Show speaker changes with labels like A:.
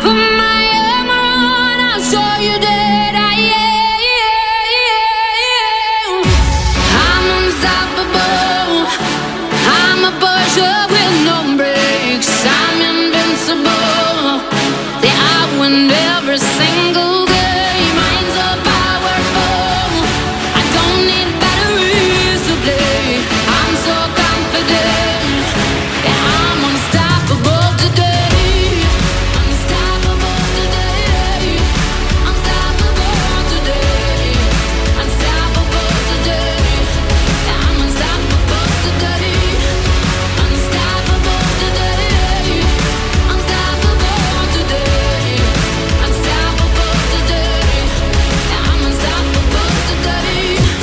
A: put my